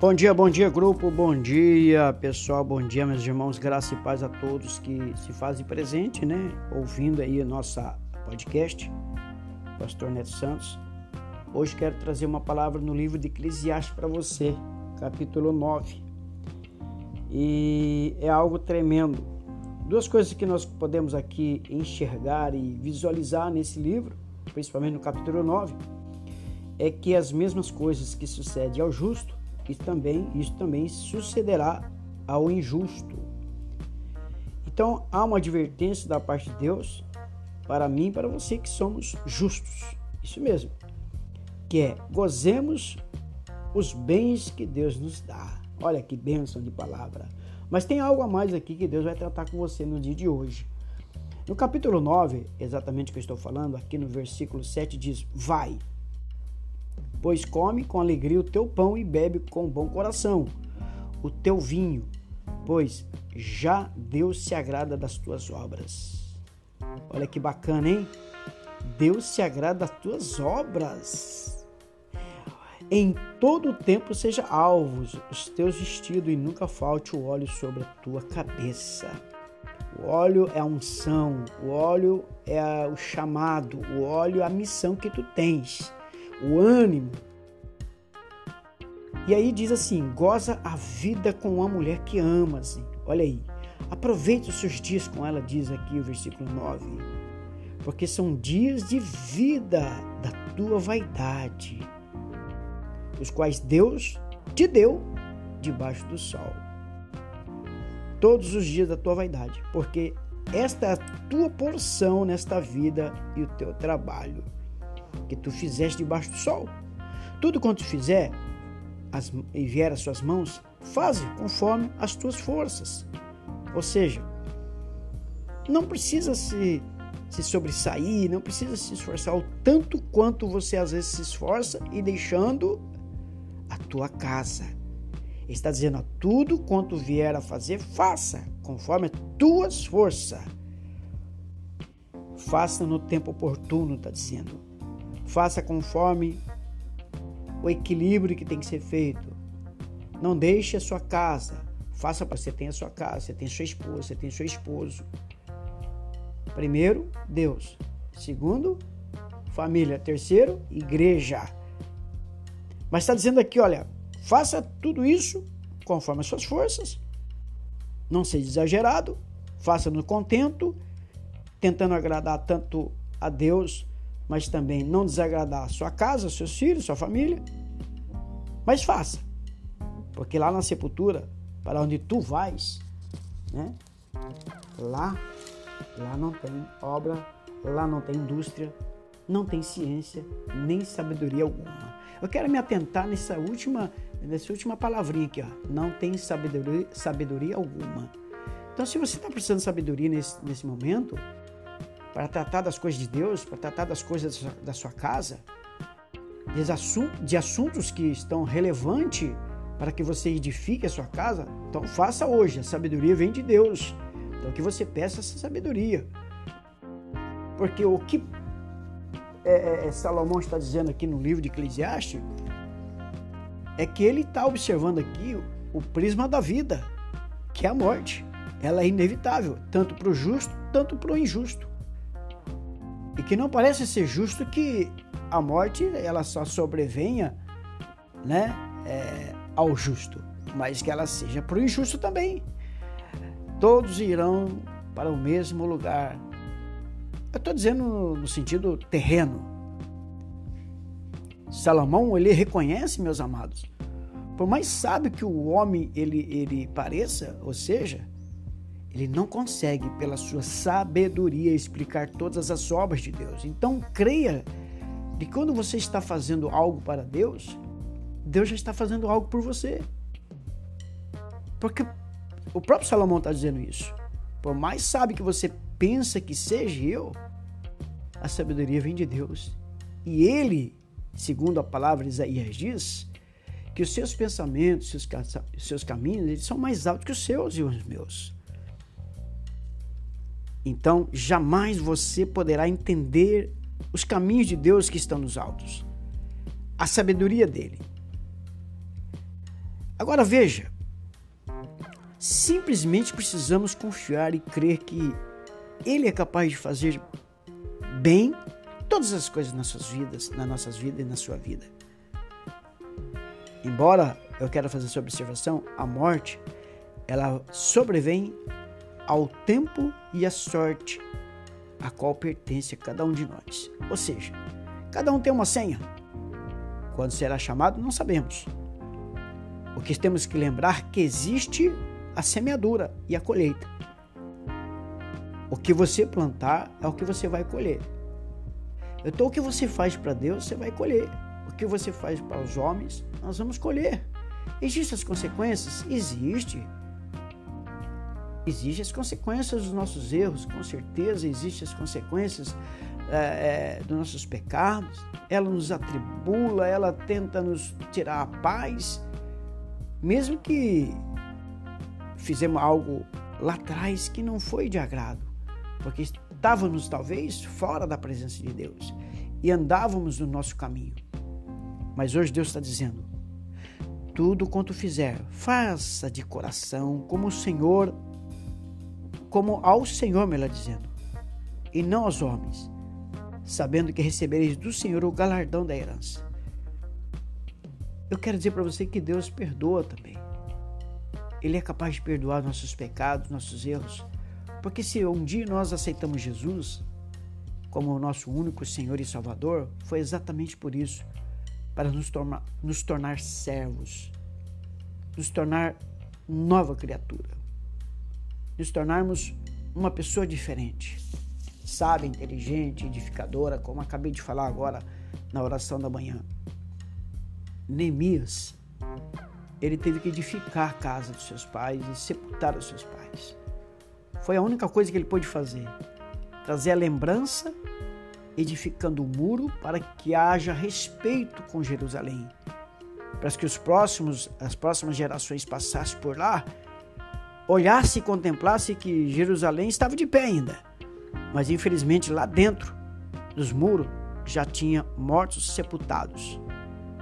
Bom dia, bom dia, grupo, bom dia, pessoal, bom dia, meus irmãos, graça e paz a todos que se fazem presente, né? Ouvindo aí a nossa podcast, Pastor Neto Santos. Hoje quero trazer uma palavra no livro de Eclesiastes para você, capítulo 9. E é algo tremendo. Duas coisas que nós podemos aqui enxergar e visualizar nesse livro, principalmente no capítulo 9, é que as mesmas coisas que sucedem ao justo isso também, isso também sucederá ao injusto. Então há uma advertência da parte de Deus para mim e para você que somos justos. Isso mesmo. Que é gozemos os bens que Deus nos dá. Olha que bênção de palavra. Mas tem algo a mais aqui que Deus vai tratar com você no dia de hoje. No capítulo 9, exatamente o que eu estou falando, aqui no versículo 7 diz: Vai, pois come com alegria o teu pão e bebe com bom coração o teu vinho, pois já Deus se agrada das tuas obras. Olha que bacana, hein? Deus se agrada das tuas obras. Em todo o tempo seja alvos os teus vestidos e nunca falte o óleo sobre a tua cabeça. O óleo é a unção, o óleo é o chamado, o óleo é a missão que tu tens o ânimo. E aí diz assim: goza a vida com uma mulher que amas. Olha aí, aproveite os seus dias com ela, diz aqui o versículo 9, porque são dias de vida da tua vaidade, os quais Deus te deu debaixo do sol. Todos os dias da tua vaidade, porque esta é a tua porção nesta vida e o teu trabalho que tu fizeste debaixo do sol. Tudo quanto fizer as, e vier às suas mãos, faze conforme as tuas forças. Ou seja, não precisa se, se sobressair, não precisa se esforçar o tanto quanto você às vezes se esforça e deixando a tua casa. Ele está dizendo: a tudo quanto vier a fazer, faça conforme as tuas forças. Faça no tempo oportuno, está dizendo. Faça conforme o equilíbrio que tem que ser feito. Não deixe a sua casa. Faça para você tem a sua casa, você tem sua esposa, você tem seu esposo. Primeiro, Deus. Segundo, família. Terceiro, igreja. Mas está dizendo aqui, olha, faça tudo isso conforme as suas forças. Não seja exagerado. Faça no contento, tentando agradar tanto a Deus mas também não desagradar sua casa, seus filhos, sua família. Mas faça, porque lá na sepultura, para onde tu vais, né? Lá, lá não tem obra, lá não tem indústria, não tem ciência, nem sabedoria alguma. Eu quero me atentar nessa última, nessa última palavrinha aqui, ó. Não tem sabedoria, sabedoria alguma. Então, se você está precisando de sabedoria nesse, nesse momento, para tratar das coisas de Deus, para tratar das coisas da sua casa, de assuntos que estão relevantes para que você edifique a sua casa, então faça hoje. A sabedoria vem de Deus. Então que você peça essa sabedoria. Porque o que é, é, é, Salomão está dizendo aqui no livro de Eclesiastes é que ele está observando aqui o prisma da vida, que é a morte. Ela é inevitável, tanto para o justo, tanto para o injusto. E que não parece ser justo que a morte ela só sobrevenha né, é, ao justo, mas que ela seja para o injusto também. Todos irão para o mesmo lugar. Eu estou dizendo no sentido terreno. Salomão ele reconhece, meus amados, por mais sábio que o homem ele, ele pareça, ou seja, ele não consegue, pela sua sabedoria, explicar todas as obras de Deus. Então, creia que quando você está fazendo algo para Deus, Deus já está fazendo algo por você. Porque o próprio Salomão está dizendo isso. Por mais sábio que você pensa que seja eu, a sabedoria vem de Deus. E ele, segundo a palavra de Isaías diz, que os seus pensamentos, seus, seus caminhos, eles são mais altos que os seus e os meus. Então, jamais você poderá entender os caminhos de Deus que estão nos altos, a sabedoria dele. Agora veja, simplesmente precisamos confiar e crer que Ele é capaz de fazer bem todas as coisas nas suas vidas, nas nossas vidas e na sua vida. Embora eu quero fazer essa observação, a morte ela sobrevém ao tempo e à sorte a qual pertence a cada um de nós. Ou seja, cada um tem uma senha. Quando será chamado, não sabemos. O que temos que lembrar é que existe a semeadura e a colheita. O que você plantar é o que você vai colher. Então, o que você faz para Deus, você vai colher. O que você faz para os homens, nós vamos colher. Existem as consequências? Existe. Existem as consequências dos nossos erros, com certeza existem as consequências é, é, dos nossos pecados. Ela nos atribula, ela tenta nos tirar a paz, mesmo que fizemos algo lá atrás que não foi de agrado, porque estávamos talvez fora da presença de Deus e andávamos no nosso caminho. Mas hoje Deus está dizendo: tudo quanto fizer, faça de coração como o Senhor, como ao Senhor, melhor dizendo, e não aos homens, sabendo que recebereis do Senhor o galardão da herança. Eu quero dizer para você que Deus perdoa também. Ele é capaz de perdoar nossos pecados, nossos erros. Porque se um dia nós aceitamos Jesus como o nosso único Senhor e Salvador, foi exatamente por isso para nos, nos tornar servos, nos tornar nova criatura, nos tornarmos uma pessoa diferente, sábia, inteligente, edificadora, como acabei de falar agora na oração da manhã. Neemias ele teve que edificar a casa dos seus pais e sepultar os seus pais. Foi a única coisa que ele pôde fazer. Trazer a lembrança, edificando o um muro para que haja respeito com Jerusalém. Para que os próximos, as próximas gerações passassem por lá, olhassem e contemplassem que Jerusalém estava de pé ainda. Mas infelizmente lá dentro dos muros já tinha mortos sepultados.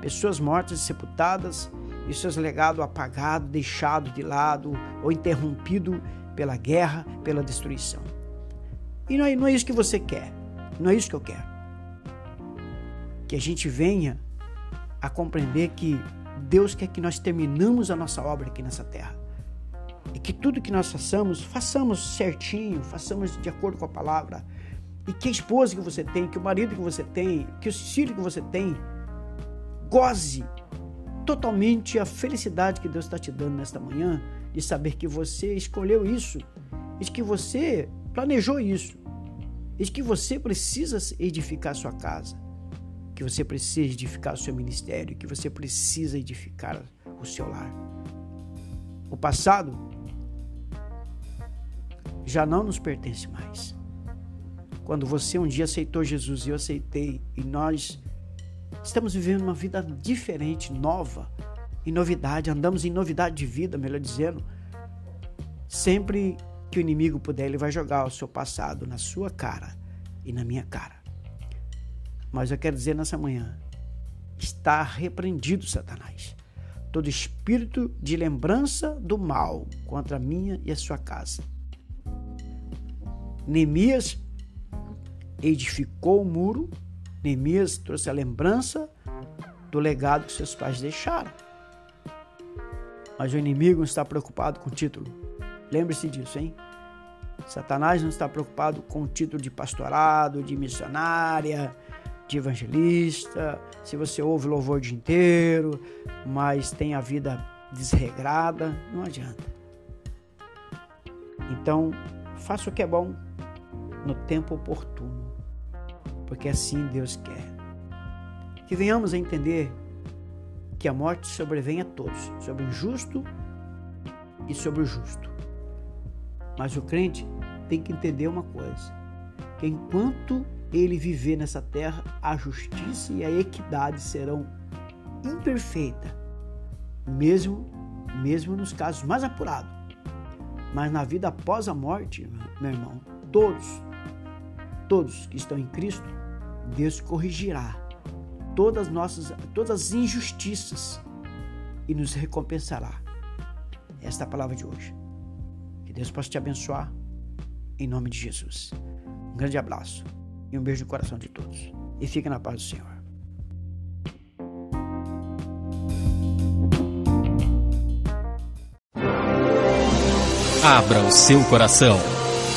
Pessoas mortas e sepultadas e seus legados apagados, deixados de lado ou interrompido pela guerra, pela destruição. E não é, não é isso que você quer, não é isso que eu quero. Que a gente venha a compreender que Deus quer que nós terminamos a nossa obra aqui nessa terra. E que tudo que nós façamos, façamos certinho, façamos de acordo com a palavra. E que a esposa que você tem, que o marido que você tem, que os filhos que você tem, goze totalmente a felicidade que Deus está te dando nesta manhã de saber que você escolheu isso, e que você planejou isso, e que você precisa edificar a sua casa, que você precisa edificar o seu ministério, que você precisa edificar o seu lar. O passado já não nos pertence mais. Quando você um dia aceitou Jesus e eu aceitei, e nós Estamos vivendo uma vida diferente, nova, em novidade, andamos em novidade de vida, melhor dizendo. Sempre que o inimigo puder, ele vai jogar o seu passado na sua cara e na minha cara. Mas eu quero dizer nessa manhã: está repreendido, Satanás. Todo espírito de lembrança do mal contra a minha e a sua casa. Neemias edificou o muro Neemias trouxe a lembrança do legado que seus pais deixaram. Mas o inimigo não está preocupado com o título. Lembre-se disso, hein? Satanás não está preocupado com o título de pastorado, de missionária, de evangelista. Se você ouve louvor o dia inteiro, mas tem a vida desregrada, não adianta. Então, faça o que é bom no tempo oportuno porque assim Deus quer. Que venhamos a entender que a morte sobrevém a todos, sobre o justo e sobre o justo. Mas o crente tem que entender uma coisa: que enquanto ele viver nessa terra, a justiça e a equidade serão imperfeitas, mesmo mesmo nos casos mais apurados. Mas na vida após a morte, meu irmão, todos, todos que estão em Cristo Deus corrigirá todas, nossas, todas as injustiças e nos recompensará. Esta é a palavra de hoje. Que Deus possa te abençoar em nome de Jesus. Um grande abraço e um beijo no coração de todos. E fique na paz do Senhor. Abra o seu coração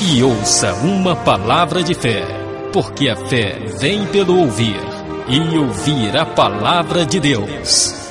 e ouça uma palavra de fé, porque a fé vem pelo ouvir e ouvir a palavra de Deus.